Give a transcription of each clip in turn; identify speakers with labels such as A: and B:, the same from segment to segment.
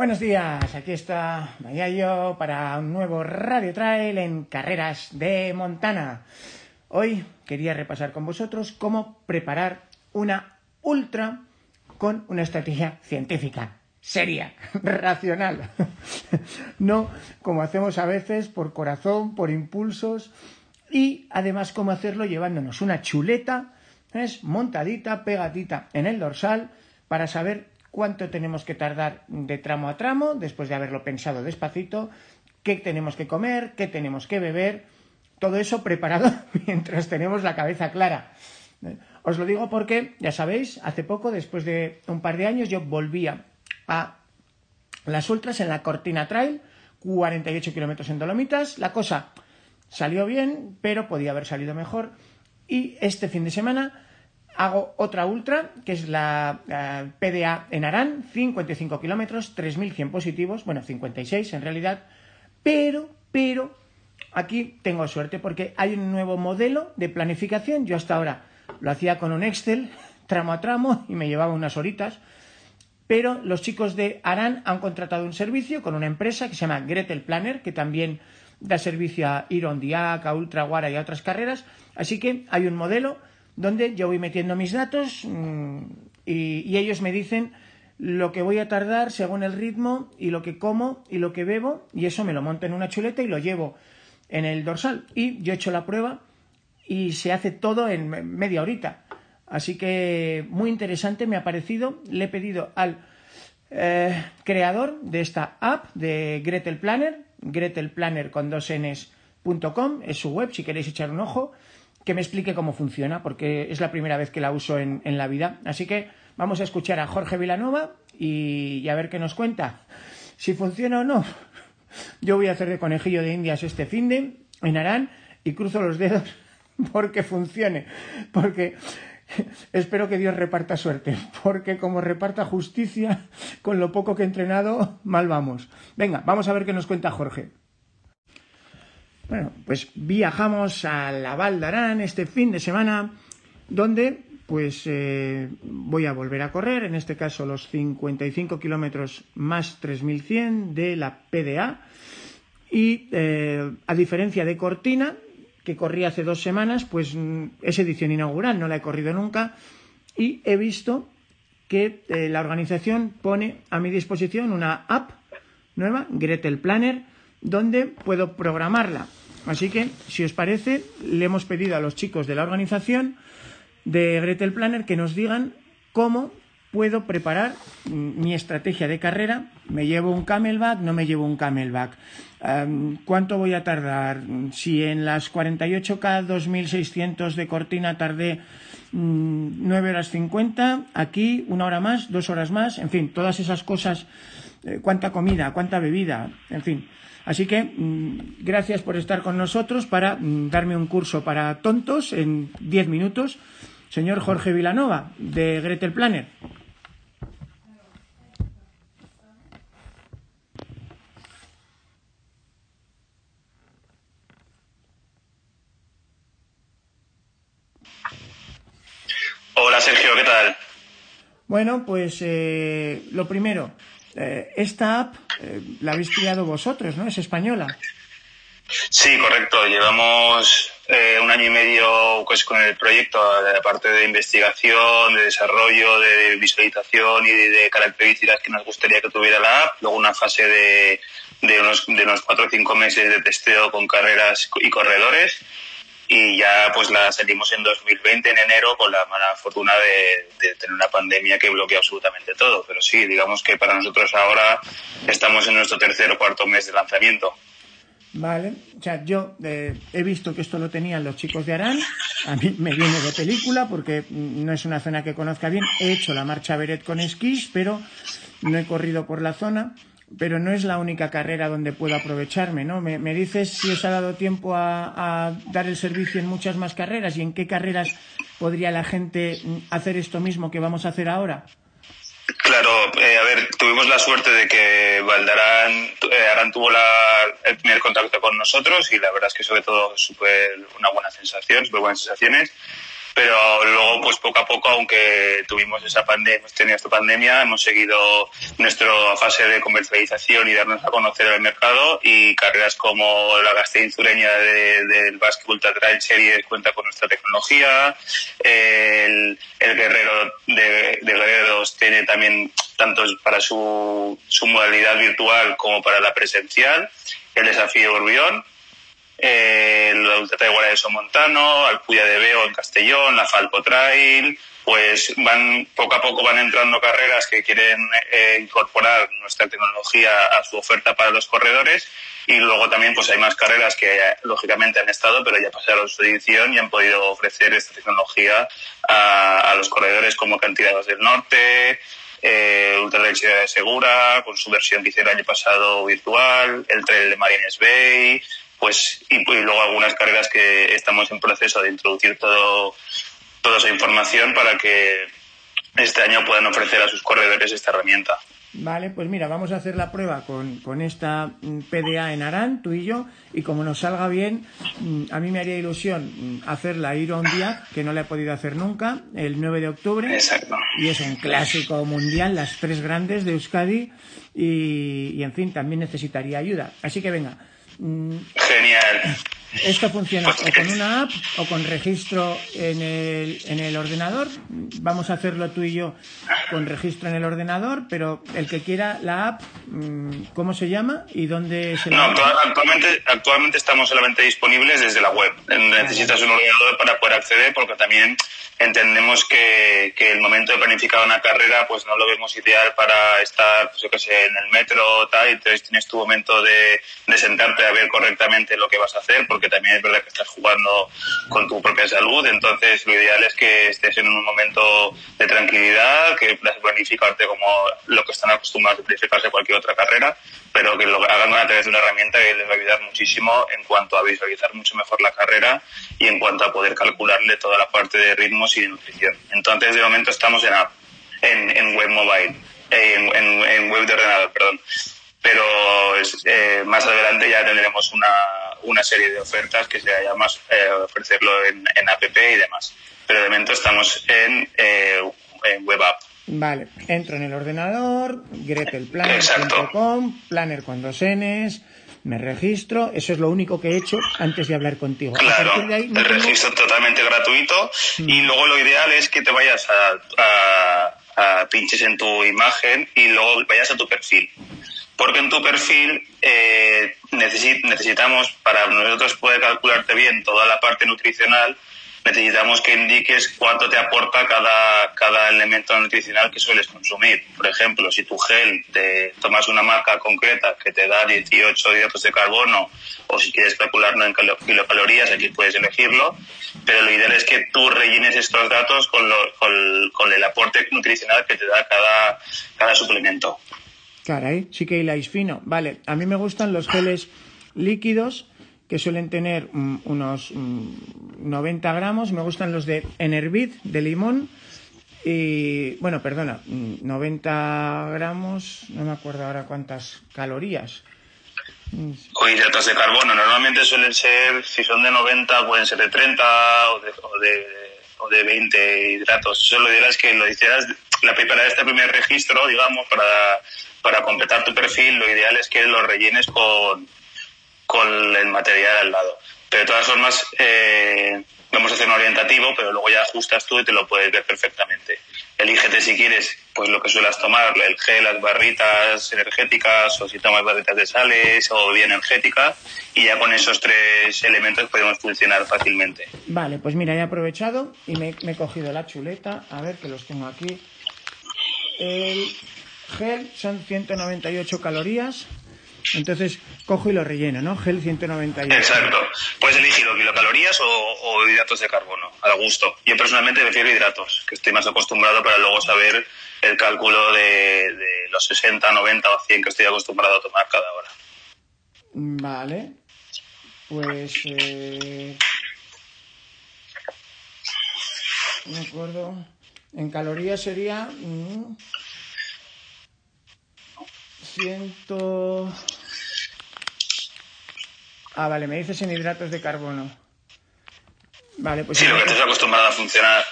A: Buenos días, aquí está Mayayo para un nuevo Radio Trail en Carreras de Montana. Hoy quería repasar con vosotros cómo preparar una ultra con una estrategia científica, seria, racional. no como hacemos a veces por corazón, por impulsos y además cómo hacerlo llevándonos una chuleta, es montadita, pegadita en el dorsal para saber cuánto tenemos que tardar de tramo a tramo, después de haberlo pensado despacito, qué tenemos que comer, qué tenemos que beber, todo eso preparado mientras tenemos la cabeza clara. Os lo digo porque, ya sabéis, hace poco, después de un par de años, yo volvía a las ultras en la Cortina Trail, 48 kilómetros en Dolomitas. La cosa salió bien, pero podía haber salido mejor. Y este fin de semana hago otra ultra, que es la eh, PDA en Arán, 55 kilómetros, 3.100 positivos, bueno, 56 en realidad, pero, pero, aquí tengo suerte porque hay un nuevo modelo de planificación. Yo hasta ahora lo hacía con un Excel, tramo a tramo, y me llevaba unas horitas, pero los chicos de Arán han contratado un servicio con una empresa que se llama Gretel Planner, que también da servicio a Iron Diac, a Ultra Guara y a otras carreras, así que hay un modelo donde yo voy metiendo mis datos mm, y, ellos me dicen lo que voy a tardar según el ritmo y lo que como y lo que bebo y eso me lo monto en una chuleta y lo llevo en el dorsal. Y yo he hecho la prueba y se hace todo en media horita. Así que muy interesante me ha parecido. Le he pedido al eh, creador de esta app de Gretel Planner, gretelplanner con dos ns.com, es su web si queréis echar un ojo que me explique cómo funciona, porque es la primera vez que la uso en, la vida. Así que vamos a escuchar a Jorge Vilanova y, a ver qué nos cuenta. Si funciona o no. Yo voy a hacer de conejillo de indias este fin de en Arán y cruzo los dedos porque funcione. Porque espero que Dios reparta suerte. Porque como reparta justicia, con lo poco que he entrenado, mal vamos. Venga, vamos a ver qué nos cuenta Jorge. Bueno, pues viajamos a la Val d'Aran este fin de semana, donde pues eh, voy a volver a correr, en este caso los 55 kilómetros más 3100 de la PDA. Y eh, a diferencia de Cortina, que corrí hace dos semanas, pues mm, es edición inaugural, no la he corrido nunca. Y he visto que eh, la organización pone a mi disposición una app nueva, Gretel Planner, donde puedo programarla Así que, si os parece, le hemos pedido a los chicos de la organización de Gretel Planner que nos digan cómo puedo preparar mi estrategia de carrera. ¿Me llevo un camelback? ¿No me llevo un camelback? ¿Cuánto voy a tardar? Si en las 48K 2600 de Cortina tardé 9 mm, horas 50, aquí una hora más, dos horas más, en fin, todas esas cosas. Eh, ¿Cuánta comida? ¿Cuánta bebida? En fin. Así que mm, gracias por estar con nosotros para mm, darme un curso para tontos en 10 minutos. Señor Jorge Vilanova, de Gretel Planner.
B: Hola Sergio, ¿qué tal?
A: Bueno, pues eh, lo primero, eh, esta app eh, la habéis creado vosotros, ¿no? Es española.
B: Sí, correcto. Llevamos eh, un año y medio pues, con el proyecto, aparte de investigación, de desarrollo, de visualización y de, características que nos gustaría que tuviera la app. Luego una fase de, de, unos, de unos cuatro o cinco meses de testeo con carreras y corredores y ya pues la salimos en 2020 en enero con la mala fortuna de, tener una pandemia que bloqueó absolutamente todo. Pero sí, digamos que para nosotros ahora estamos en nuestro tercer o cuarto mes de lanzamiento.
A: Vale, o yo eh, he visto que esto lo tenían los chicos de Arán, a mí me viene de película porque no es una zona que conozca bien, he hecho la marcha Beret con esquís, pero no he corrido por la zona, pero no es la única carrera donde puedo aprovecharme, ¿no? Me, dices si os ha dado tiempo a, a dar el servicio en muchas más carreras y en qué carreras podría la gente hacer esto mismo que vamos a hacer ahora.
B: Claro, eh, a ver, tuvimos la suerte de que Valdarán eh, Arán tuvo la, el primer contacto con nosotros y la verdad es que sobre todo súper una buena sensación, súper buenas sensaciones pero luego pues poco a poco aunque tuvimos esa pandemia hemos tenido esta pandemia hemos seguido nuestra fase de comercialización y darnos a conocer el mercado y carreras como la Gasteiz Zureña del Basque Ultra Trail Series cuenta con nuestra tecnología el, Guerrero de, de Guerreros tiene también tanto para su, su modalidad virtual como para la presencial el desafío Urbión eh, la Ultra de Somontano, Alpuya de Veo en Castellón, la Falco Trail, pues van poco a poco van entrando carreras que quieren eh, incorporar nuestra tecnología a su oferta para los corredores y luego también pues hay más carreras que lógicamente han estado pero ya pasaron su edición y han podido ofrecer esta tecnología a, los corredores como Cantidados del Norte, eh, Ultra de Segura, con su versión que hicieron el año pasado virtual, el Trail de Marines Bay, pues y, luego algunas carreras que estamos en proceso de introducir todo toda esa información para que este año puedan ofrecer a sus corredores esta herramienta.
A: Vale, pues mira, vamos a hacer la prueba con, con esta mm, PDA en Arán, tú y yo, y como nos salga bien, mm, a mí me haría ilusión mm, hacer la Iron Dia, que no la he podido hacer nunca, el 9 de octubre.
B: Exacto.
A: Y es un clásico mundial, las tres grandes de Euskadi, y, y en fin, también necesitaría ayuda. Así que venga,
B: Genial.
A: Esto funciona o con una app o con registro en el, en el ordenador. Vamos a hacerlo tú y yo con registro en el ordenador, pero el que quiera la app, mm, ¿cómo se llama y dónde se
B: No, actualmente, actualmente estamos solamente disponibles desde la web. Necesitas un ordenador para poder acceder porque también entendemos que, que, el momento de planificar una carrera pues no lo vemos ideal para estar, pues yo que sé, en el metro tal, entonces tienes tu momento de, de, sentarte a ver correctamente lo que vas a hacer, porque también es verdad que estás jugando con tu propia salud, entonces lo ideal es que estés en un momento de tranquilidad, que puedas planificarte como lo que están acostumbrados a planificarse cualquier otra carrera, pero que lo hagan a través de una herramienta que les va a ayudar muchísimo en cuanto a visualizar mucho mejor la carrera y en cuanto a poder calcularle toda la parte de ritmos y de nutrición. Entonces, de momento estamos en app, en, en web mobile, eh, en, en, web de ordenador, perdón. Pero eh, más adelante ya tendremos una, una serie de ofertas que sea más eh, ofrecerlo en, en app y demás. Pero de momento estamos en, en web app.
A: Vale, entro en el ordenador, gretelplanner.com, planner con dos Ns, me registro, eso es lo único que he hecho antes de hablar contigo.
B: Claro, el registro totalmente gratuito y luego lo ideal es que te vayas a, a, pinches en tu imagen y luego vayas a tu perfil. Porque en tu perfil eh, necesitamos, para nosotros poder calcularte bien toda la parte nutricional, necesitamos que indiques cuánto te aporta cada, cada elemento nutricional que sueles consumir. Por ejemplo, si tu gel te tomas una marca concreta que te da 18 hidratos de carbono o si quieres calcularlo en kilocalorías, aquí puedes elegirlo, pero lo ideal es que tú rellenes estos datos con, lo, con, el aporte nutricional que te da cada, cada suplemento.
A: Caray, sí que hiláis fino. Vale, a mí me gustan los geles líquidos que suelen tener unos 90 mm, gramos. Me gustan los de Enervid, de limón. Y bueno, perdona, 90 mm, gramos, no me acuerdo ahora cuántas calorías.
B: O hidratos de carbono, normalmente suelen ser, si son de 90, pueden ser de 30 o de, o de, o de 20 hidratos. Solo dirás que lo hicieras, la, para este primer registro, digamos, para, para completar tu perfil, lo ideal es que lo rellenes con, con el material al lado. Pero de todas formas, eh, vamos a hacer un orientativo, pero luego ya ajustas tú y te lo puedes ver perfectamente. Elígete si quieres, pues lo que suelas tomar, el gel, las barritas energéticas, o si tomas barritas de sales, o bien energética, y ya con esos tres elementos podemos funcionar fácilmente.
A: Vale, pues mira, he aprovechado y me, me he cogido la chuleta, a ver que los tengo aquí. El gel son 198 calorías, Entonces, cojo y lo relleno, ¿no? Gel 198.
B: Exacto. Puedes elegir o kilocalorías o, hidratos de carbono, al gusto. Yo personalmente prefiero hidratos, que estoy más acostumbrado para luego saber el cálculo de, los 60, 90 o 100 que estoy acostumbrado a tomar cada hora.
A: Vale. Pues... Eh... Me acuerdo. En calorías sería... Mm, ciento... Ah, vale, me dices en hidratos de carbono.
B: Vale, pues... Sí, lo que estás acostumbrado a funcionar.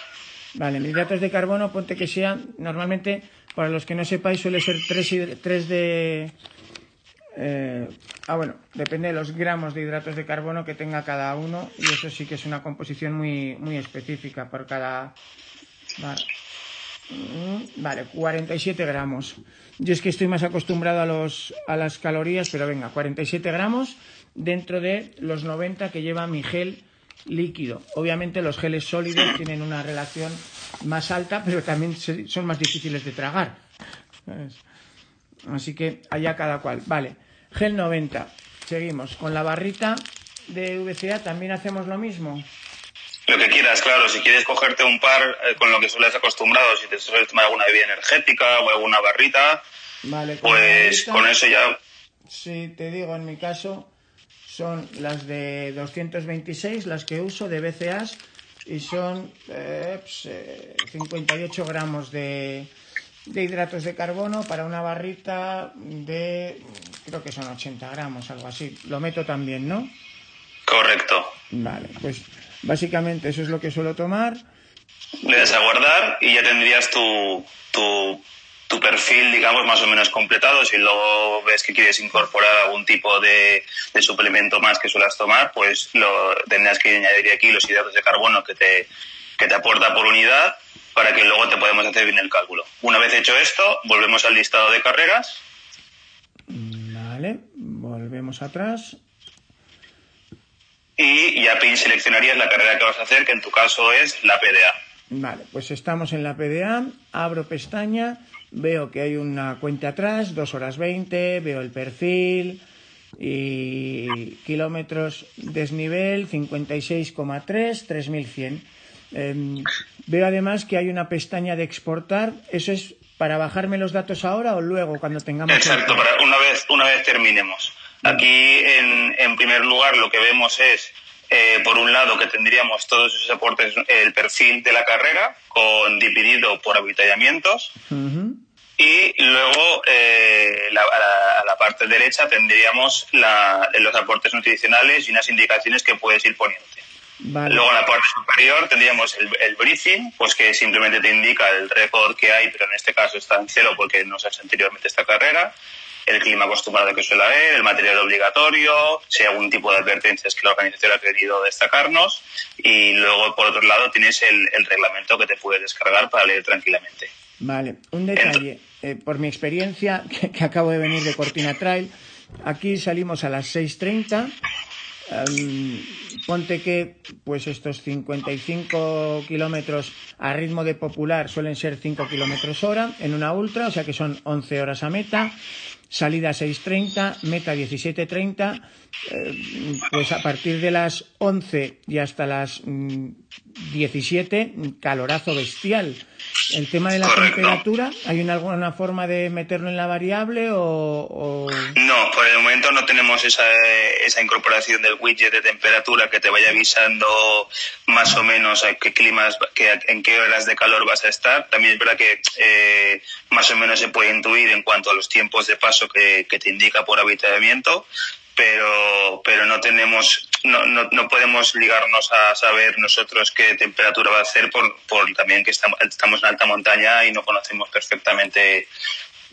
A: Vale, en hidratos de carbono, ponte que sea, normalmente, para los que no sepáis, suele ser 3, de... Eh, ah, bueno, depende de los gramos de hidratos de carbono que tenga cada uno y eso sí que es una composición muy, muy específica por cada... Vale. Mm, vale, 47 gramos. Yo es que estoy más acostumbrado a, los, a las calorías, pero venga, 47 gramos dentro de los 90 que lleva mi gel líquido. Obviamente los geles sólidos tienen una relación más alta, pero también son más difíciles de tragar. Así que allá cada cual. Vale, gel 90. Seguimos. Con la barrita de VCA también hacemos lo mismo.
B: Lo que quieras, claro. Si quieres cogerte un par eh, con lo que sueles acostumbrado, si te sueles tomar alguna bebida energética o alguna barrita, pues con eso ya.
A: Si te digo, en mi caso, son las de 226, las que uso de BCAs, y son 58 eh, pues, eh, gramos de, de hidratos de carbono para una barrita de, creo que son 80 gramos, algo así. Lo meto también, ¿no?
B: Correcto.
A: Vale, pues Básicamente eso es lo que suelo tomar.
B: Le das a guardar y ya tendrías tu, tu, tu, perfil, digamos, más o menos completado. Si luego ves que quieres incorporar algún tipo de, de suplemento más que suelas tomar, pues lo tendrás que añadir aquí los hidratos de carbono que te, que te aporta por unidad para que luego te podamos hacer bien el cálculo. Una vez hecho esto, volvemos al listado de carreras.
A: Vale, volvemos atrás
B: y ya seleccionarías la carrera que vas a hacer, que en tu caso es la PDA.
A: Vale, pues estamos en la PDA, abro pestaña, veo que hay una cuenta atrás, 2 horas 20, veo el perfil y kilómetros desnivel 56,3, 3100. Eh, veo además que hay una pestaña de exportar, eso es para bajarme los datos ahora o luego cuando tengamos.
B: Exacto, para una vez, una vez terminemos. Aquí, en, primer lugar, lo que vemos es, eh, por un lado, que tendríamos todos esos aportes, el perfil de la carrera, con dividido por avituallamientos. Y luego, eh, a, la, parte derecha, tendríamos los aportes nutricionales y unas indicaciones que puedes ir poniendo. Luego en la parte superior tendríamos el, el, briefing, pues que simplemente te indica el récord que hay, pero en este caso está en cero porque no se ha hecho anteriormente esta carrera el clima acostumbrado que suele haber, el material obligatorio, si hay algún tipo de advertencias que la organización ha querido destacarnos y luego por otro lado tienes el, reglamento que te puedes descargar para leer tranquilamente.
A: Vale, un detalle, eh, por mi experiencia que, acabo de venir de Cortina Trail, aquí salimos a las 6.30. Em, ponte que pues estos 55 kilómetros a ritmo de popular suelen ser 5 kilómetros hora en una ultra, o sea que son 11 horas a meta salida 6.30, meta 17.30, eh, pues a partir de las 11 y hasta las 17, mm, calorazo bestial. El tema de la temperatura, ¿hay una, alguna forma de meterlo en la variable o,
B: No, por el momento no tenemos esa, esa incorporación del widget de temperatura que te vaya avisando más o menos a qué climas, en qué horas de calor vas a estar. También es verdad que eh, más o menos se puede intuir en cuanto a los tiempos de paso que, que te indica por habitamiento, pero, pero no tenemos, no, no, no, podemos ligarnos a saber nosotros qué temperatura va a hacer por, por también que estamos, estamos en alta montaña y no conocemos perfectamente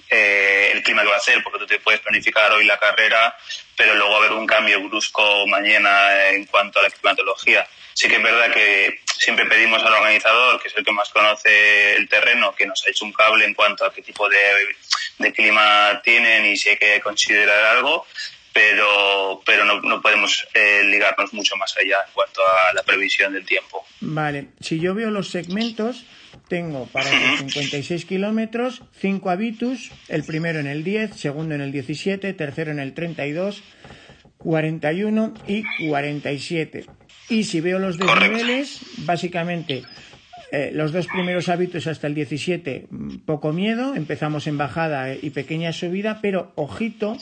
B: eh, el clima que va a hacer, porque tú te puedes planificar hoy la carrera, pero luego haber un cambio brusco mañana en cuanto a la climatología. Sí que es verdad que siempre pedimos al organizador, que es el que más conoce el terreno, que nos ha hecho un cable en cuanto a qué tipo de, de clima tienen y si hay que considerar algo pero, pero no, no podemos eh, ligarnos mucho más allá en cuanto a la previsión del tiempo.
A: Vale, si yo veo los segmentos, tengo para 56 kilómetros 5 habitus, el primero en el 10, segundo en el 17, tercero en el 32, 41 y 47. Y si veo los desniveles, básicamente eh, los dos primeros hábitos hasta el 17, mm, poco miedo, empezamos en bajada y pequeña subida, pero ojito,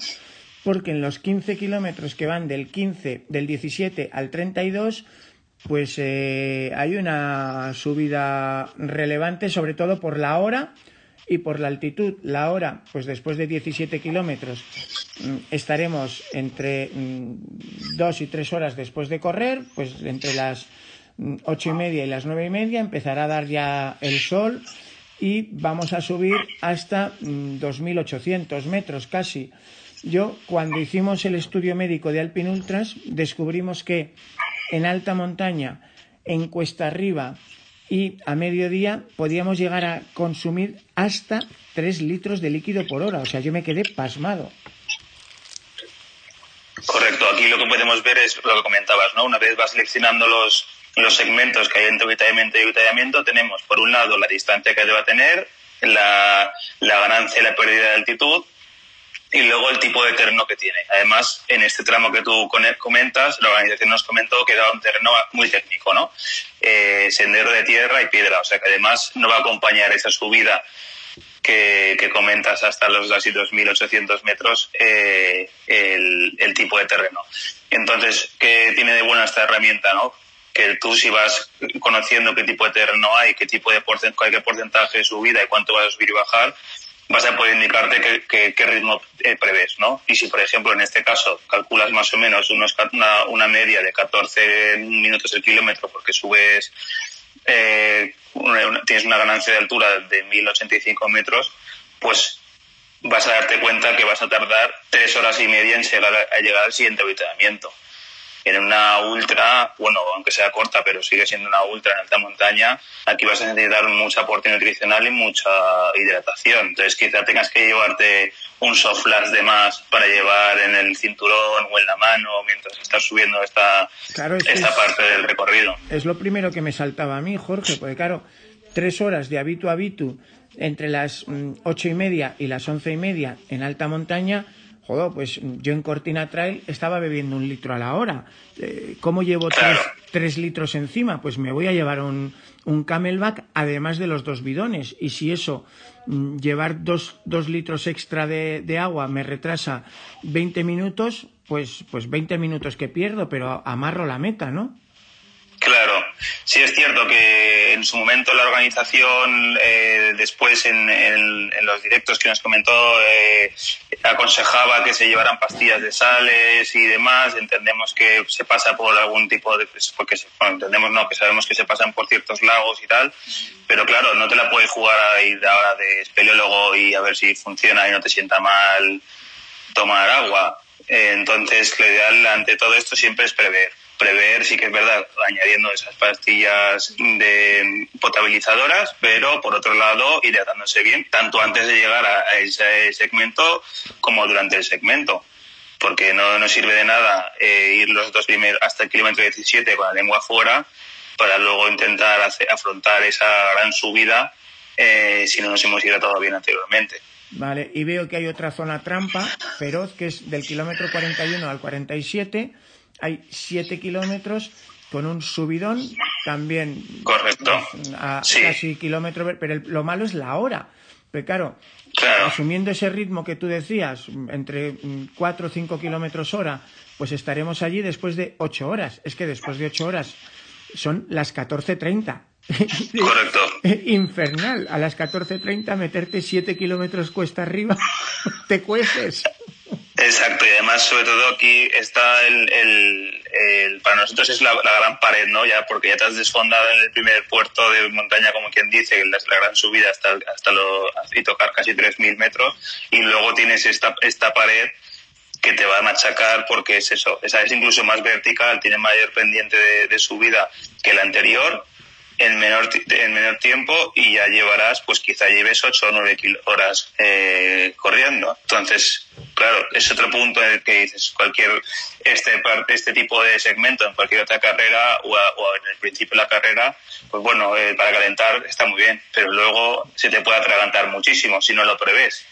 A: porque en los 15 kilómetros que van del 15, del 17 al 32, pues eh, hay una subida relevante, sobre todo por la hora y por la altitud. La hora, pues después de 17 kilómetros, mm, estaremos entre mm, dos y tres horas después de correr, pues entre las mm, ocho y media y las nueve y media empezará a dar ya el sol y vamos a subir hasta 2.800 metros casi. Yo, cuando hicimos el estudio médico de Alpin Ultras, descubrimos que en alta montaña, en cuesta arriba y a mediodía podíamos llegar a consumir hasta 3 litros de líquido por hora. O sea, yo me quedé pasmado.
B: Correcto, aquí lo que podemos ver es lo que comentabas, ¿no? Una vez vas seleccionando los, los segmentos que hay entre avituallamiento y avituallamiento, tenemos por un lado la distancia que deba tener, la, la ganancia y la pérdida de altitud, y luego el tipo de terreno que tiene. Además, en este tramo que tú comentas, la organización nos comentó que era un terreno muy técnico, ¿no? Eh, sendero de tierra y piedra, o sea que además no va a acompañar esa subida que, comentas hasta los casi 2.800 metros eh, el, tipo de terreno. Entonces, ¿qué tiene de buena esta herramienta, no? Que tú si vas conociendo qué tipo de terreno hay, qué tipo de porcentaje, qué porcentaje de subida y cuánto vas a subir y bajar, vas a poder indicarte qué, ritmo eh, prevés, ¿no? Y si, por ejemplo, en este caso calculas más o menos unos, una, media de 14 minutos el kilómetro porque subes, eh, tienes una ganancia de altura de 1085 metros, pues vas a darte cuenta que vas a tardar tres horas y media en llegar a, llegar al siguiente habitamiento en una ultra, bueno, aunque sea corta, pero sigue siendo una ultra en alta montaña, aquí vas a necesitar mucha aporte nutricional y mucha hidratación. Entonces quizá tengas que llevarte un soft flash de más para llevar en el cinturón o en la mano mientras estás subiendo esta, esta parte del recorrido.
A: Es lo primero que me saltaba a mí, Jorge, porque claro, tres horas de habitu a habitu entre las mm, ocho y media y las once y media en alta montaña, joder, pues yo en Cortina Trail estaba bebiendo un litro a la hora. Eh, ¿Cómo llevo tres, litros encima? Pues me voy a llevar un, un camelback además de los dos bidones. Y si eso, mm, llevar dos, dos litros extra de, de, agua me retrasa 20 minutos, pues, pues 20 minutos que pierdo, pero amarro la meta, ¿no?
B: Claro, sí es cierto que en su momento la organización, eh, después en, los directos que nos comentó, eh, aconsejaba que se llevaran pastillas de sales y demás. Entendemos que se pasa por algún tipo de, pues, porque entendemos no, que sabemos que se pasan por ciertos lagos y tal, pero claro, no te la puedes jugar a ir ahora de espeleólogo y a ver si funciona y no te sienta mal tomar agua. Eh, entonces, lo ideal ante todo esto siempre es prever prever, sí que es verdad, añadiendo esas pastillas de potabilizadoras, pero por otro lado, hidratándose bien, tanto antes de llegar a, ese segmento como durante el segmento. Porque no nos sirve de nada eh, ir los dos primeros hasta el kilómetro 17 con la lengua fuera para luego intentar afrontar esa gran subida eh, si no nos hemos hidratado bien anteriormente.
A: Vale, y veo que hay otra zona trampa feroz que es del kilómetro 41 al 47 hay 7 kilómetros con un subidón también.
B: Correcto.
A: A casi kilómetro pero lo malo es la hora. Pero claro, asumiendo ese ritmo que tú decías entre 4 o 5 kilómetros hora pues estaremos allí después de 8 horas. Es que después de 8 horas son las 14.30
B: Correcto.
A: Infernal. A las 14.30 meterte 7 kilómetros cuesta arriba, te cueces.
B: Exacto, y además, sobre todo aquí está el, el, para nosotros es la, gran pared, ¿no? Ya porque ya te has desfondado en el primer puerto de montaña, como quien dice, la, la gran subida hasta, hasta lo, y tocar casi 3.000 metros, y luego tienes esta, esta pared que te va a machacar porque es eso, esa es incluso más vertical, tiene mayor pendiente de, de subida que la anterior, en menor, en menor tiempo y ya llevarás, pues quizá lleves 8 o 9 horas eh, corriendo. Entonces, claro, es otro punto en el que dices cualquier este este tipo de segmento en cualquier otra carrera o, en el principio de la carrera, pues bueno, eh, para calentar está muy bien, pero luego se te puede atragantar muchísimo si no lo prevés.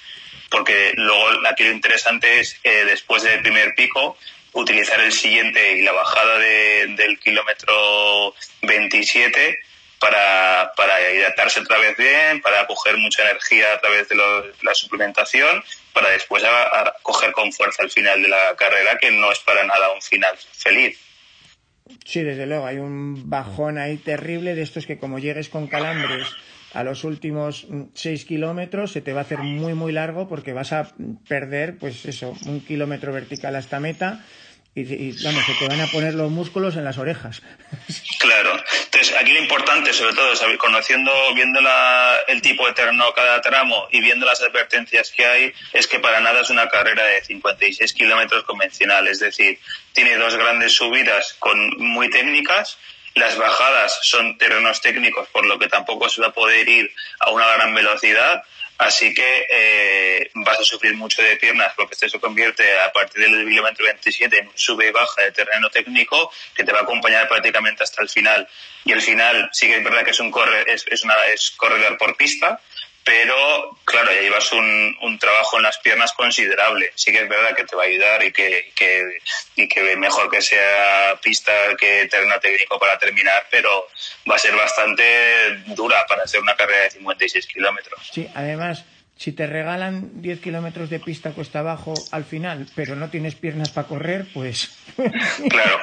B: Porque luego aquí lo interesante es, eh, después del primer pico, utilizar el siguiente y la bajada del kilómetro 27 para, para hidratarse otra vez bien, para coger mucha energía a través de la suplementación, para después coger con fuerza el final de la carrera, que no es para nada un final feliz.
A: Sí, desde luego, hay un bajón ahí terrible de estos que como llegues con calambres a los últimos seis kilómetros se te va a hacer muy muy largo porque vas a perder pues eso, un kilómetro vertical hasta meta y, vamos, se te van a poner los músculos en las orejas.
B: Claro. Entonces, aquí lo importante, sobre todo, es conociendo, viendo el tipo de terreno cada tramo y viendo las advertencias que hay, es que para nada es una carrera de 56 kilómetros convencional. Es decir, tiene dos grandes subidas con muy técnicas las bajadas son terrenos técnicos, por lo que tampoco se va a poder ir a una gran velocidad. Así que eh, vas a sufrir mucho de piernas porque esto se convierte a partir del kilómetro 27 en un sube y baja de terreno técnico que te va a acompañar prácticamente hasta el final. Y el final sí que es verdad que es un correr, es, es, una, es corredor por pista, pero claro, ya llevas un, un, trabajo en las piernas considerable. Sí que es verdad que te va a ayudar y que, que, y que mejor que sea pista que terreno técnico para terminar, pero va a ser bastante dura para hacer una carrera de 56 kilómetros.
A: Sí, además, si te regalan 10 kilómetros de pista cuesta abajo al final, pero no tienes piernas para correr, pues.
B: claro.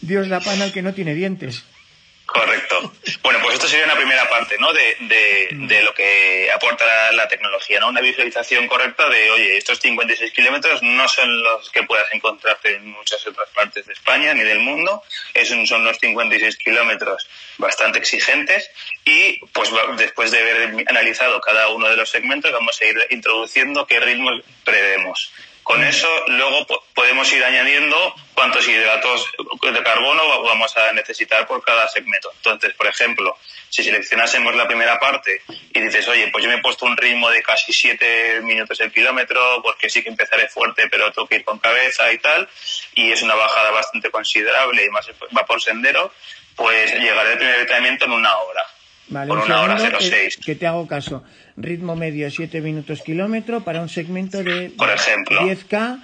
A: Dios la pana al que no tiene dientes.
B: Correcto. Bueno, pues esto sería una primera parte, ¿no? De, de, de lo que aporta la, tecnología, ¿no? Una visualización correcta de, oye, estos 56 kilómetros no son los que puedas encontrarte en muchas otras partes de España ni del mundo. Es son unos 56 kilómetros bastante exigentes y, pues, después de haber analizado cada uno de los segmentos, vamos a ir introduciendo qué ritmos prevemos. Con eso luego podemos ir añadiendo cuántos hidratos de carbono vamos a necesitar por cada segmento. Entonces, por ejemplo, si seleccionásemos la primera parte y dices, oye, pues yo me he puesto un ritmo de casi 7 minutos el kilómetro porque sí que empezaré fuerte, pero tengo que ir con cabeza y tal, y es una bajada bastante considerable y más va por sendero, pues llegaré al primer entrenamiento en una hora.
A: Vale, por una hora 06. que te hago caso ritmo medio 7 minutos kilómetro para un segmento de
B: Por ejemplo.
A: 10K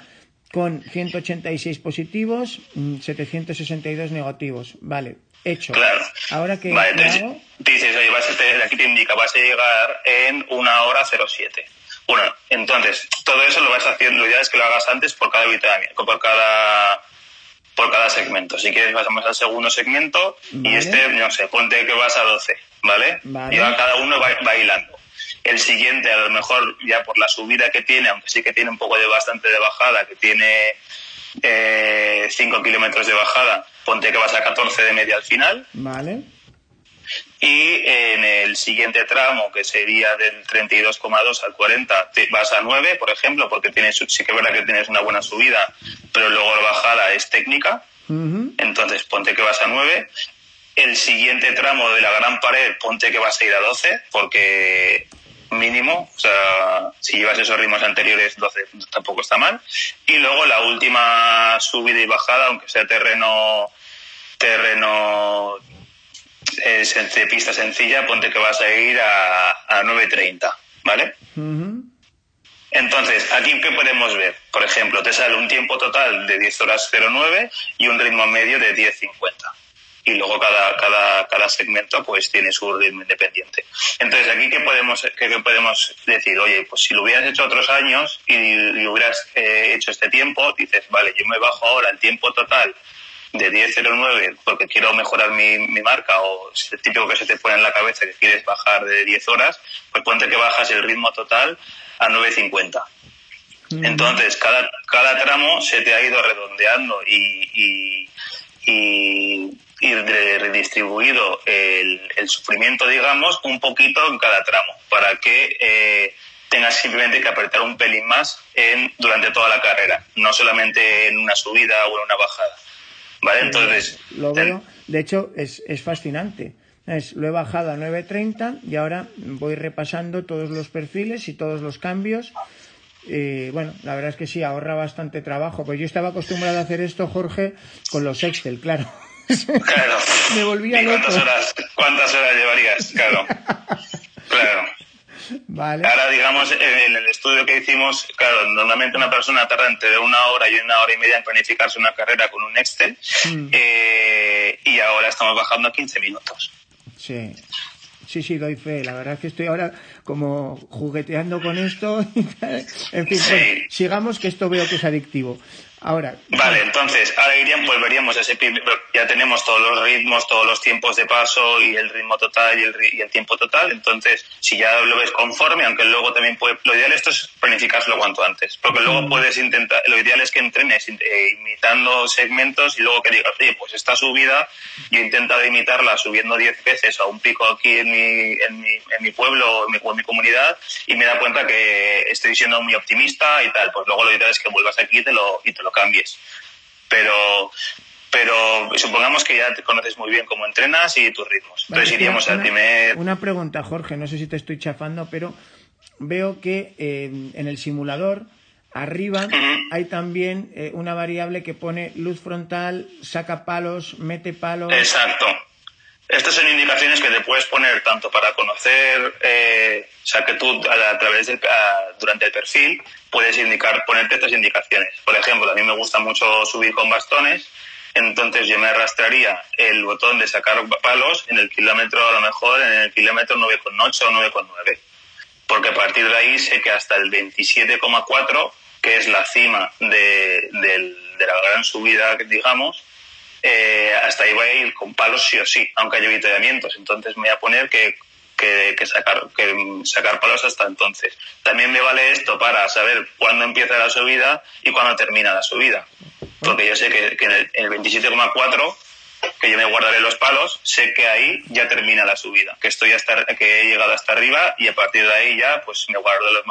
A: con 186 positivos, 762 mm, negativos. Vale, hecho.
B: Claro.
A: Ahora que
B: vale, dices, oye, vas a, aquí te indica, vas a llegar en una hora 07. Bueno, entonces, todo eso lo vas haciendo, ideal es que lo hagas antes por cada por cada por cada segmento. Si quieres, pasamos al segundo segmento y este, no sé, ponte que vas a 12, ¿vale? Y va cada uno bailando. El siguiente, a lo mejor ya por la subida que tiene, aunque sí que tiene un poco de bastante de bajada, que tiene 5 eh, kilómetros de bajada, ponte que vas a 14 de media al final.
A: Vale.
B: Y en el siguiente tramo, que sería del 32,2 al 40, vas a 9, por ejemplo, porque tienes, sí que es verdad que tienes una buena subida, pero luego la bajada es técnica. Entonces, ponte que vas a 9 el siguiente tramo de la gran pared, ponte que vas a ir a 12, porque mínimo, o sea, si llevas esos ritmos anteriores, 12 tampoco está mal. Y luego la última subida y bajada, aunque sea terreno, terreno eh, de pista sencilla, ponte que vas a ir a, a 9.30, ¿vale? Entonces, aquí qué podemos ver? Por ejemplo, te sale un tiempo total de 10 horas 09 y un ritmo medio de 10.50 y luego cada, cada, cada segmento pues tiene su ritmo independiente. Entonces aquí qué podemos, qué, podemos decir, oye, pues si lo hubieras hecho otros años y, hubieras eh, hecho este tiempo, dices, vale, yo me bajo ahora el tiempo total de 10.09 porque quiero mejorar mi, mi marca o es el típico que se te pone en la cabeza que quieres bajar de 10 horas, pues ponte que bajas el ritmo total a 9.50. Mm. Entonces, cada, cada tramo se te ha ido redondeando y, y, y redistribuido el, el, sufrimiento, digamos, un poquito en cada tramo, para que eh, tengas simplemente que apretar un pelín más en, durante toda la carrera, no solamente en una subida o en una bajada. ¿Vale? Entonces.
A: Lo veo, de hecho, es, es fascinante. Es, lo he bajado a 9.30 y ahora voy repasando todos los perfiles y todos los cambios Y bueno, la verdad es que sí, ahorra bastante trabajo. Pues yo estaba acostumbrado a hacer esto, Jorge, con los Excel, claro.
B: Claro.
A: Me volvía
B: ¿Y cuántas horas, cuántas horas llevarías? Claro. Claro.
A: Vale.
B: Ahora, digamos, en el estudio que hicimos, claro, normalmente una persona tarda entre una hora y una hora y media en planificarse una carrera con un Excel
A: Mm.
B: eh, y ahora estamos bajando a 15 minutos.
A: Sí. Sí, sí, doy fe. La verdad es que estoy ahora como jugueteando con esto. En fin,
B: Sí.
A: bueno, sigamos que esto veo que es adictivo. Ahora,
B: Vale, entonces, ahora iríamos, volveríamos a ese primer- ya tenemos todos los ritmos, todos los tiempos de paso y el ritmo total y el, y el tiempo total. Entonces, si ya lo ves conforme, aunque luego también puede, lo ideal esto es planificarlo cuanto antes, porque luego puedes intentar, lo ideal es que entrenes eh, imitando segmentos y luego que digas, oye, pues esta subida, yo he intentado imitarla subiendo 10 veces a un pico aquí en mi, en mi, en mi pueblo o en mi, en mi comunidad y me da cuenta que estoy siendo muy optimista y tal. Pues luego lo ideal es que vuelvas aquí y te lo, y te lo cambies. Pero, pero supongamos que ya te conoces muy bien cómo entrenas y tus ritmos.
A: Vale,
B: Entonces iríamos
A: una-
B: al primer...
A: Una pregunta, Jorge, no sé si te estoy chafando, pero veo que eh, en el simulador arriba hay también eh, una variable que pone luz frontal, saca palos, mete palos.
B: Exacto. Estas son indicaciones que te puedes poner tanto para conocer, eh, o sea, que tú a, a través del, a- durante el perfil puedes indicar, ponerte estas indicaciones. Por ejemplo, a mí me gusta mucho subir con bastones, entonces yo me arrastraría el botón de sacar palos en el kilómetro, a lo mejor en el kilómetro 9,8 o 9,9 porque a partir de ahí sé que hasta el 27,4, que es la cima de, del- de la gran subida, digamos, eh, hasta ahí voy a ir con palos sí o sí, aunque haya avituallamientos. Entonces me voy a poner que, que, que sacar, que sacar palos hasta entonces. También me vale esto para saber cuándo empieza la subida y cuándo termina la subida. Porque yo sé que, que en el, el 27,4 que yo me guardaré los palos, sé que ahí ya termina la subida, que estoy hasta, que he llegado hasta arriba y a partir de ahí ya pues me guardo los,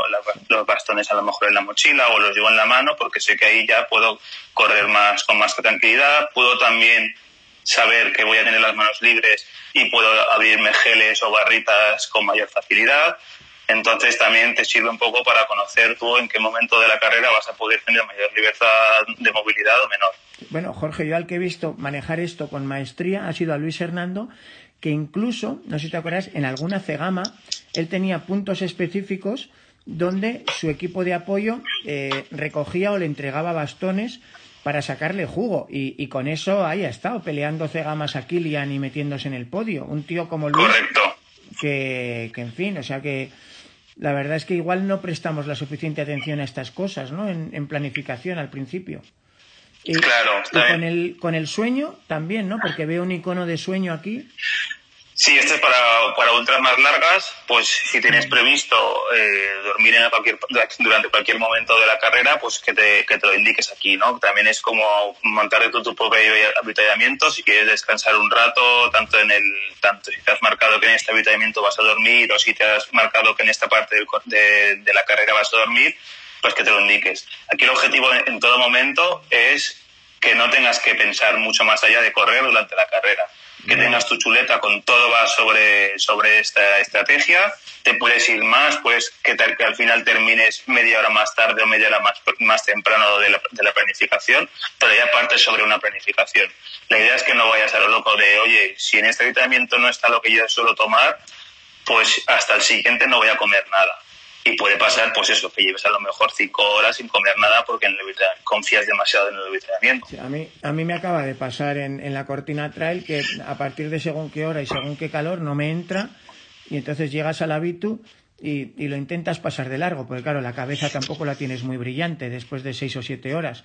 B: los bastones a lo mejor en la mochila o los llevo en la mano porque sé que ahí ya puedo correr más con más tranquilidad, puedo también saber que voy a tener las manos libres y puedo abrirme geles o barritas con mayor facilidad. Entonces también te sirve un poco para conocer tú en qué momento de la carrera vas a poder tener mayor libertad de movilidad o menor.
A: Bueno, Jorge, yo al que he visto manejar esto con maestría ha sido a Luis Hernando, que incluso, no sé si te acuerdas, en alguna cegama él tenía puntos específicos donde su equipo de apoyo eh, recogía o le entregaba bastones para sacarle jugo. Y, y con eso ahí ha estado peleando cegamas a Kilian y metiéndose en el podio. Un tío como Luis,
B: Correcto.
A: Que, que en fin, o sea que la verdad es que igual no prestamos la suficiente atención a estas cosas, ¿no? En, en planificación al principio. Y,
B: Claro,
A: y con el, con el sueño también, ¿no? Porque veo un icono de sueño aquí.
B: Sí, este es para, para ultras más largas, pues si tienes previsto eh, dormir en cualquier, durante cualquier momento de la carrera, pues que te, que te lo indiques aquí, ¿no? También es como montar tu, tu propio avituallamiento, si quieres descansar un rato, tanto en el, tanto si te has marcado que en este avituallamiento vas a dormir o si te has marcado que en esta parte del de, de la carrera vas a dormir, pues que te lo indiques. Aquí el objetivo en, en todo momento es que no tengas que pensar mucho más allá de correr durante la carrera. Que tengas tu chuleta con todo va sobre, sobre esta estrategia, te puedes ir más, pues que, te- que al final termines media hora más tarde o media hora más, más temprano de la, de la planificación, pero ya partes sobre una planificación. La idea es que no vayas a lo loco de, oye, si en este tratamiento no está lo que yo suelo tomar, pues hasta el siguiente no voy a comer nada. Y puede pasar, pues eso, que lleves a lo mejor cinco horas sin comer nada porque en el confías demasiado en el.
A: Sí, a, mí, a mí me acaba de pasar en, en la cortina trail que a partir de según qué hora y según qué calor no me entra y entonces llegas al habitu y, y lo intentas pasar de largo, porque claro, la cabeza tampoco la tienes muy brillante después de seis o siete horas.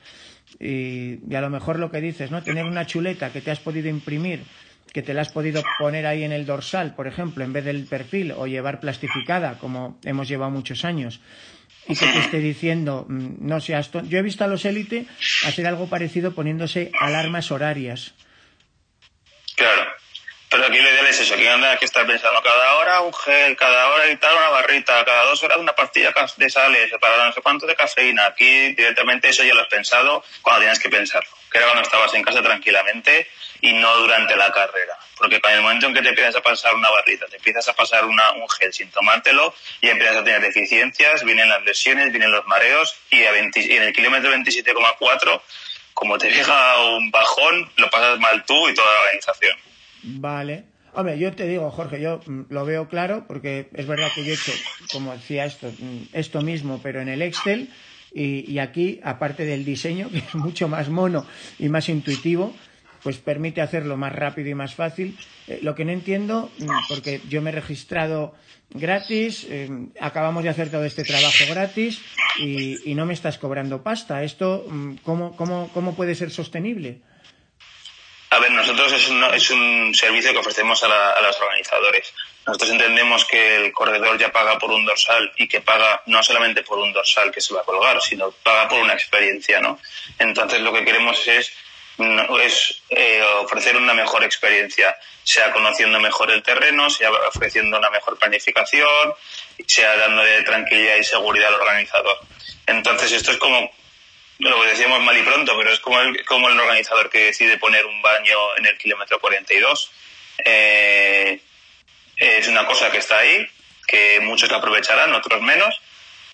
A: Y, y a lo mejor lo que dices, ¿no? Tener una chuleta que te has podido imprimir, que te la has podido poner ahí en el dorsal, por ejemplo, en vez del perfil, o llevar plastificada, como hemos llevado muchos años, y que te esté diciendo, mm, no seas tonto. Yo he visto a los élite hacer algo parecido poniéndose alarmas horarias.
B: Claro. Pero aquí lo ideal es eso, aquí hay que estar pensando cada hora un gel, cada hora y una barrita, cada dos horas una pastilla de sales, para no sé cuánto de cafeína. Aquí directamente eso ya lo has pensado cuando tienes que pensarlo. que era cuando estabas en casa tranquilamente y no durante la carrera. Porque en el momento en que te empiezas a pasar una barrita, te empiezas a pasar una, un gel sin tomártelo y empiezas a tener deficiencias, vienen las lesiones, vienen los mareos y, a y en el kilómetro 27,4, como te llega un bajón, lo pasas mal tú y toda la organización.
A: Vale. Hombre, yo te digo, Jorge, yo mm, lo veo claro porque es verdad que yo he hecho, como decía esto, mm, esto mismo, pero en el Excel y, y aquí, aparte del diseño, que es mucho más mono y más intuitivo, pues permite hacerlo más rápido y más fácil. Eh, lo que no entiendo, mm, porque yo me he registrado gratis, eh, acabamos de hacer todo este trabajo gratis y, y, no me estás cobrando pasta. ¿Esto cómo, cómo, cómo puede ser sostenible?
B: A ver, nosotros es un, es un servicio que ofrecemos a, la, los organizadores. Nosotros entendemos que el corredor ya paga por un dorsal y que paga no solamente por un dorsal que se va a colgar, sino paga por una experiencia, ¿no? Entonces lo que queremos es, es eh, ofrecer una mejor experiencia, sea conociendo mejor el terreno, sea ofreciendo una mejor planificación, sea dándole tranquilidad y seguridad al organizador. Entonces esto es como lo decíamos mal y pronto, pero es como el, como el organizador que decide poner un baño en el kilómetro 42. Eh, es una cosa que está ahí, que muchos aprovecharán, otros menos,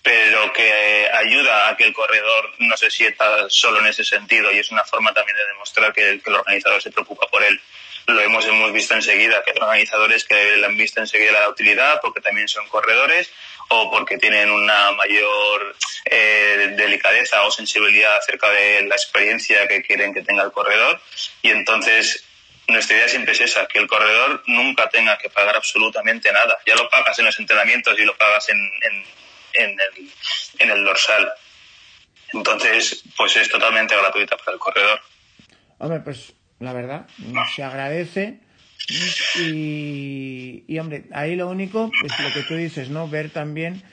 B: pero que ayuda a que el corredor no se sienta solo en ese sentido y es una forma también de demostrar que, que el organizador se preocupa por él lo hemos, hemos visto enseguida, que hay organizadores que le han visto enseguida la utilidad porque también son corredores o porque tienen una mayor eh, delicadeza o sensibilidad acerca de la experiencia que quieren que tenga el corredor. Y entonces nuestra idea siempre es esa, que el corredor nunca tenga que pagar absolutamente nada. Ya lo pagas en los entrenamientos y lo pagas en, en, en, el, en el dorsal. Entonces, pues es totalmente gratuita para el corredor.
A: Hombre, pues la verdad, se agradece. Y, y, hombre, ahí lo único, pues lo que tú dices, ¿no? Ver también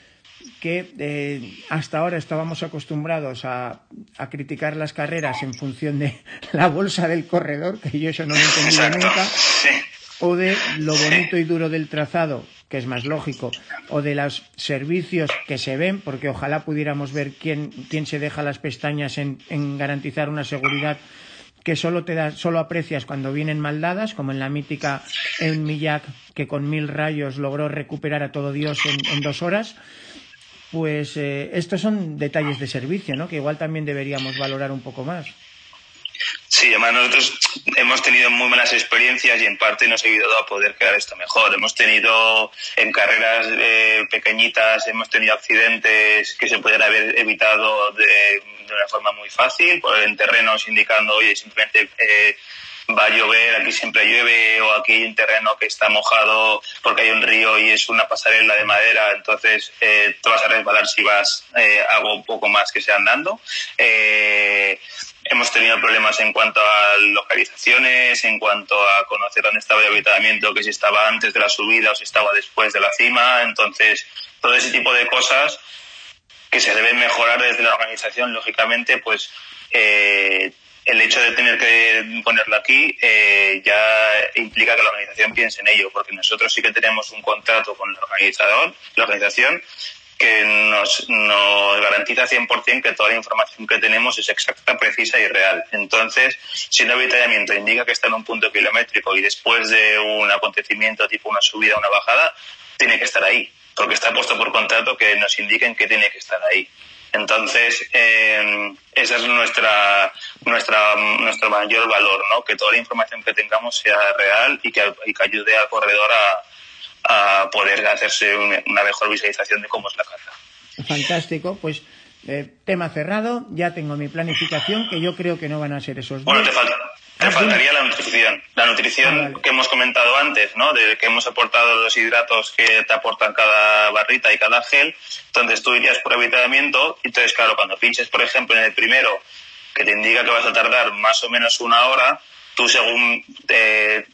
A: que eh, hasta ahora estábamos acostumbrados a, a, criticar las carreras en función de la bolsa del corredor, que yo eso no lo he entendido nunca, o de lo bonito y duro del trazado, que es más lógico, o de los servicios que se ven, porque ojalá pudiéramos ver quién, quién se deja las pestañas en, garantizar una seguridad que solo te das, solo aprecias cuando vienen mal dadas, como en la mítica en Millac, que con mil rayos logró recuperar a todo Dios en, en dos horas. Pues eh, estos son detalles de servicio, ¿no? Que igual también deberíamos valorar un poco más.
B: Sí, además nosotros hemos tenido muy buenas experiencias y en parte nos ha ayudado a poder crear esto mejor. Hemos tenido en carreras eh, pequeñitas, hemos tenido accidentes que se pueden haber evitado de, una forma muy fácil, por en terrenos indicando, oye, simplemente eh, va a llover, aquí siempre llueve, o aquí hay un terreno que está mojado porque hay un río y es una pasarela de madera, entonces eh, te vas a resbalar si vas eh, algo un poco más que sea andando. Eh, hemos tenido problemas en cuanto a localizaciones, en cuanto a conocer dónde estaba el habitamiento, que si estaba antes de la subida o si estaba después de la cima. Entonces, todo ese tipo de cosas que se deben mejorar desde la organización, lógicamente, pues eh, el hecho de tener que ponerlo aquí eh, ya implica que la organización piense en ello, porque nosotros sí que tenemos un contrato con el organizador, la organización, que nos, nos garantiza 100% que toda la información que tenemos es exacta, precisa y real. Entonces, si un avituallamiento indica que está en un punto kilométrico y después de un acontecimiento tipo una subida o una bajada, tiene que estar ahí, porque está puesto por contrato que nos indiquen que tiene que estar ahí. Entonces, eh, esa es nuestra, nuestra, nuestro mayor valor, ¿no? Que toda la información que tengamos sea real y que ayude al corredor a, a poder hacerse una mejor visualización de cómo es la carga.
A: Fantástico, pues eh, tema cerrado, ya tengo mi planificación, que yo creo que no van a ser esos
B: Bueno, te falta, te faltaría la nutrición. La nutrición ah, vale. que hemos comentado antes, ¿no? De que hemos aportado los hidratos que te aportan cada barrita y cada gel. Entonces tú irías por habitamiento y entonces, claro, cuando pinches, por ejemplo, en el primero, que te indica que vas a tardar más o menos una hora, tú según te,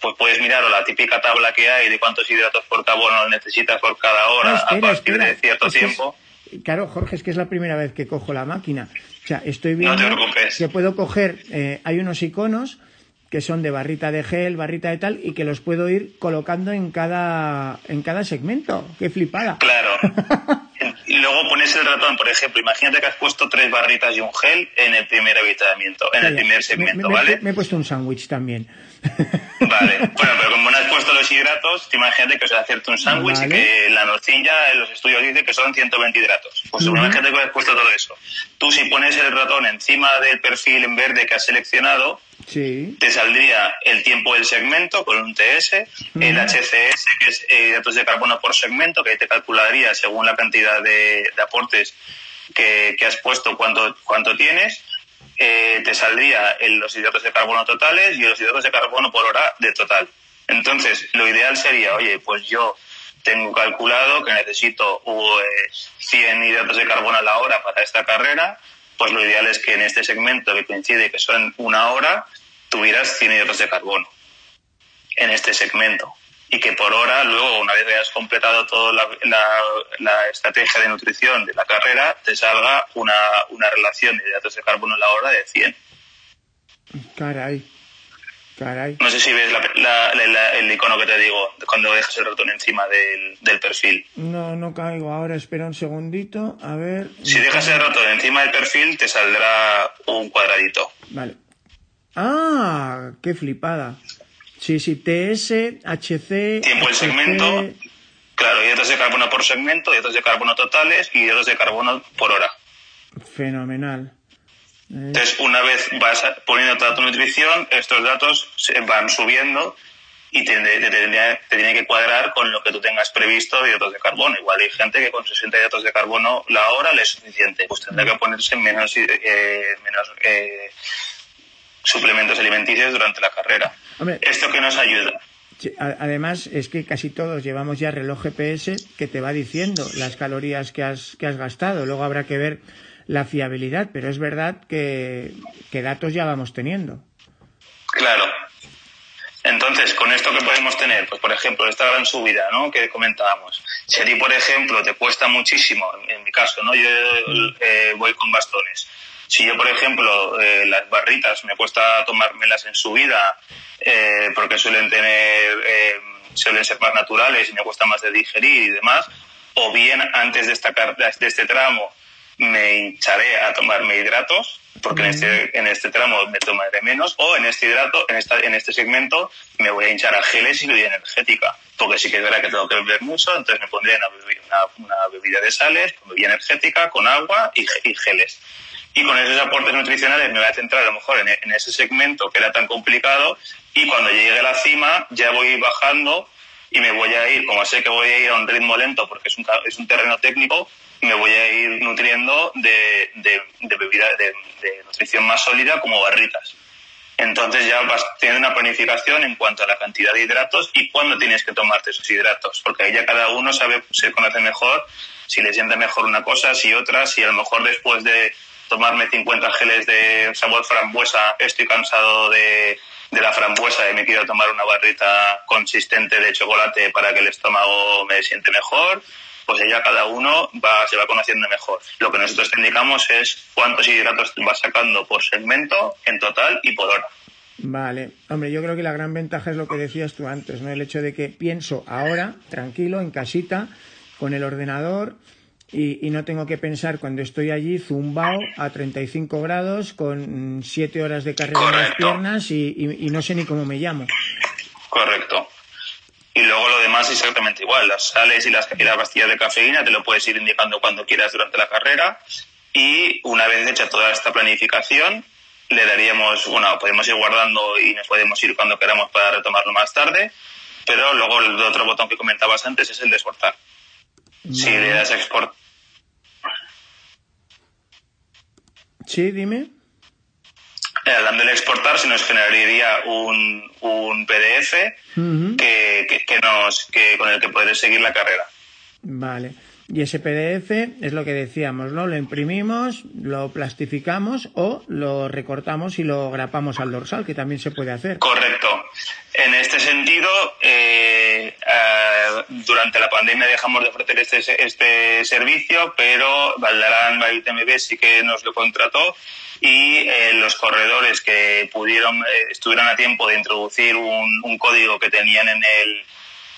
B: pues puedes mirar la típica tabla que hay de cuántos hidratos por carbono necesitas por cada hora
A: no, espera,
B: a partir
A: espera.
B: de cierto
A: es
B: tiempo.
A: Es claro, Jorge, es que es la primera vez que cojo la máquina. O sea, estoy viendo
B: no
A: que puedo coger, eh, hay unos iconos que son de barrita de gel, barrita de tal, y que los puedo ir colocando en cada, en cada segmento. ¡Qué flipada!
B: Claro. luego pones el ratón, por ejemplo, imagínate que has puesto tres barritas y un gel en el primer avituallamiento, en el primer segmento, ¿vale?
A: Me, he puesto un sándwich también.
B: Vale, bueno, pero como no has puesto los hidratos, imagínate que os hacerte un sándwich y que la nocilla en los estudios dice que son 120 hidratos. Pues imagínate que has puesto todo eso. Tú si pones el ratón encima del perfil en verde que has seleccionado, te saldría el tiempo del segmento con un TS, el HCS, que es eh, hidratos de carbono por segmento, que te calcularía según la cantidad de, aportes que, has puesto cuánto, cuánto tienes, eh, te saldría los hidratos de carbono totales y los hidratos de carbono por hora de total. Entonces, lo ideal sería, oye, pues yo tengo calculado que necesito 100 eh, hidratos de carbono a la hora para esta carrera, pues lo ideal es que en este segmento que coincide que son una hora, tuvieras 100 hidratos de carbono en este segmento. Y que por hora, luego, una vez hayas completado toda la, estrategia de nutrición de la carrera, te salga una, una relación de hidratos de carbono a la hora de 100.
A: Caray. Caray.
B: No sé si ves el icono que te digo cuando dejas el ratón encima del, del, perfil.
A: No, no caigo. Ahora espera un segundito. A ver.
B: Si dejas el ratón encima del perfil, te saldrá un cuadradito.
A: Vale. Ah, qué flipada. Sí, sí, TS, HC.
B: Tiempo del segmento. Claro, hidratos de carbono por segmento, hidratos de carbono totales y hidratos de carbono por hora.
A: Fenomenal.
B: Entonces, una vez vas poniendo toda tu nutrición, estos datos se van subiendo y te, tiene que cuadrar con lo que tú tengas previsto de hidratos de carbono. Igual hay gente que con 60 hidratos de carbono la hora le es suficiente. Pues tendrá que ponerse menos, eh, menos eh, suplementos alimenticios durante la carrera. ¿Esto que nos ayuda?
A: Además, es que casi todos llevamos ya reloj GPS que te va diciendo las calorías que has, que has gastado. Luego habrá que ver la fiabilidad, pero es verdad que, datos ya vamos teniendo.
B: Claro. Entonces, con esto que podemos tener, pues por ejemplo, esta gran subida, ¿no? Que comentábamos. Si a ti, por ejemplo, te cuesta muchísimo, en mi caso, ¿no? Yo eh, voy con bastones. Si yo, por ejemplo, eh, las barritas me cuesta tomármelas en subida eh, porque suelen tener, suelen ser más naturales y me cuesta más de digerir y demás, o bien antes de, esta, de este tramo me hincharé a tomarme hidratos, porque en, este, en este tramo me tomaré menos, o en este hidrato, en, esta, en este segmento, me voy a hinchar a geles y bebida energética, porque sí que es verdad que tengo que beber mucho, entonces me pondré una, una, bebida de sales, bebida energética, con agua y, geles. Y con esos aportes nutricionales me voy a centrar a lo mejor en, en ese segmento que era tan complicado y cuando llegue a la cima ya voy bajando y me voy a ir, como sé que voy a ir a un ritmo lento porque es un, es un terreno técnico, me voy a ir nutriendo de, de, bebida de, nutrición más sólida como barritas. Entonces ya vas teniendo una planificación en cuanto a la cantidad de hidratos y cuándo tienes que tomarte esos hidratos, porque ahí ya cada uno sabe, se conoce mejor si le siente mejor una cosa, si otra, si a lo mejor después de tomarme 50 geles de sabor frambuesa estoy cansado de, de la frambuesa y me quiero tomar una barrita consistente de chocolate para que el estómago me siente mejor pues ya cada uno va, se va conociendo mejor. Lo que nosotros te indicamos es cuántos hidratos vas sacando por segmento en total y por hora.
A: Vale, hombre, yo creo que la gran ventaja es lo que decías tú antes, ¿no? El hecho de que pienso ahora, tranquilo, en casita, con el ordenador y, no tengo que pensar cuando estoy allí zumbao a 35 grados con 7 horas de carrera en las piernas y, y no sé ni cómo me llamo.
B: Correcto. Y luego lo demás es exactamente igual. Las sales y las, pastillas de cafeína te lo puedes ir indicando cuando quieras durante la carrera. Y una vez hecha toda esta planificación, le daríamos, bueno, podemos ir guardando y nos podemos ir cuando queramos para retomarlo más tarde. Pero luego el otro botón que comentabas antes es el de exportar. Si le das export.
A: Sí, dime.
B: Eh, hablando de exportar, se nos generaría un, un PDF que, que, nos, que, con el que poder seguir la carrera.
A: Vale. Y ese PDF es lo que decíamos, ¿no? Lo imprimimos, lo plastificamos o lo recortamos y lo grapamos al dorsal, que también se puede hacer.
B: Correcto. En este sentido, eh, eh, durante la pandemia dejamos de ofrecer este, este servicio, pero Valdarán UTMB sí que nos lo contrató y eh, los corredores que pudieron eh, estuvieron a tiempo de introducir un, un, código que tenían en el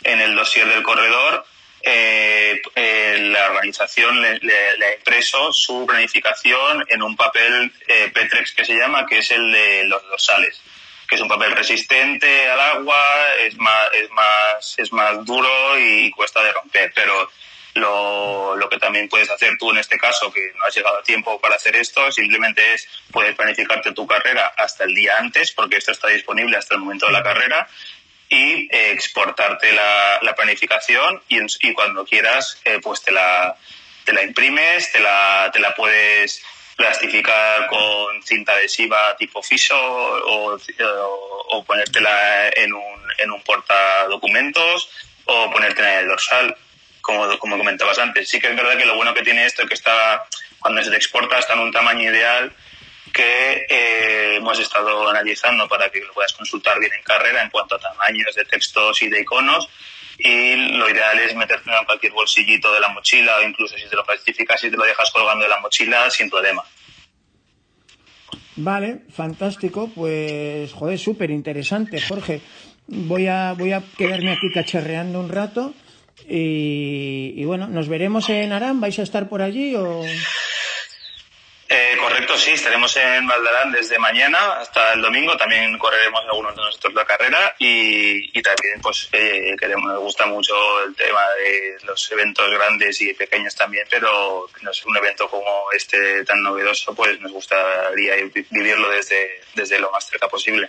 B: en el dossier del corredor eh, la organización le, ha impreso su planificación en un papel eh, Petrex que se llama, que es el de los dorsales, que es un papel resistente al agua, es más, es más, es más duro y cuesta de romper, pero lo, lo, que también puedes hacer tú en este caso, que no has llegado a tiempo para hacer esto, simplemente es puedes planificarte tu carrera hasta el día antes, porque esto está disponible hasta el momento de la carrera, y eh, exportarte la, la planificación y, y, cuando quieras, eh, pues te la, te la imprimes, te la, te la puedes plastificar con cinta adhesiva tipo FISO o, o, ponértela en un, en un portadocumentos o ponértela en el dorsal como, como comentabas antes. Sí que es verdad que lo bueno que tiene esto es que está, cuando se te exporta, está en un tamaño ideal que eh, hemos estado analizando para que lo puedas consultar bien en carrera en cuanto a tamaños de textos y de iconos. Y lo ideal es meterte en cualquier bolsillito de la mochila o incluso si te lo plastificas y te lo dejas colgando de la mochila sin problema.
A: Vale, fantástico. Pues, joder, súper interesante, Jorge. Voy a, voy a quedarme aquí cacharreando un rato y, bueno, ¿nos veremos en Arán? ¿Vais a estar por allí o...?
B: Correcto, sí, estaremos en Valdarán desde mañana hasta el domingo. También correremos algunos de nosotros la carrera y, también, pues, eh, queremos, nos gusta mucho el tema de los eventos grandes y pequeños también, pero no es un evento como este tan novedoso, pues nos gustaría vivirlo desde, desde lo más cerca posible.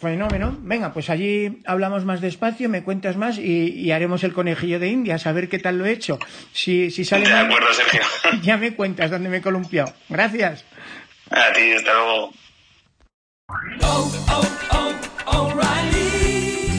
A: Fenómeno. Venga, pues allí hablamos más despacio, me cuentas más y, haremos el conejillo de Indias, a ver qué tal lo he hecho. Si, si sale
B: de acuerdo, Sergio.
A: Ya me cuentas dónde me he columpiado. Gracias.
B: A ti, hasta luego. Oh, oh,
C: oh,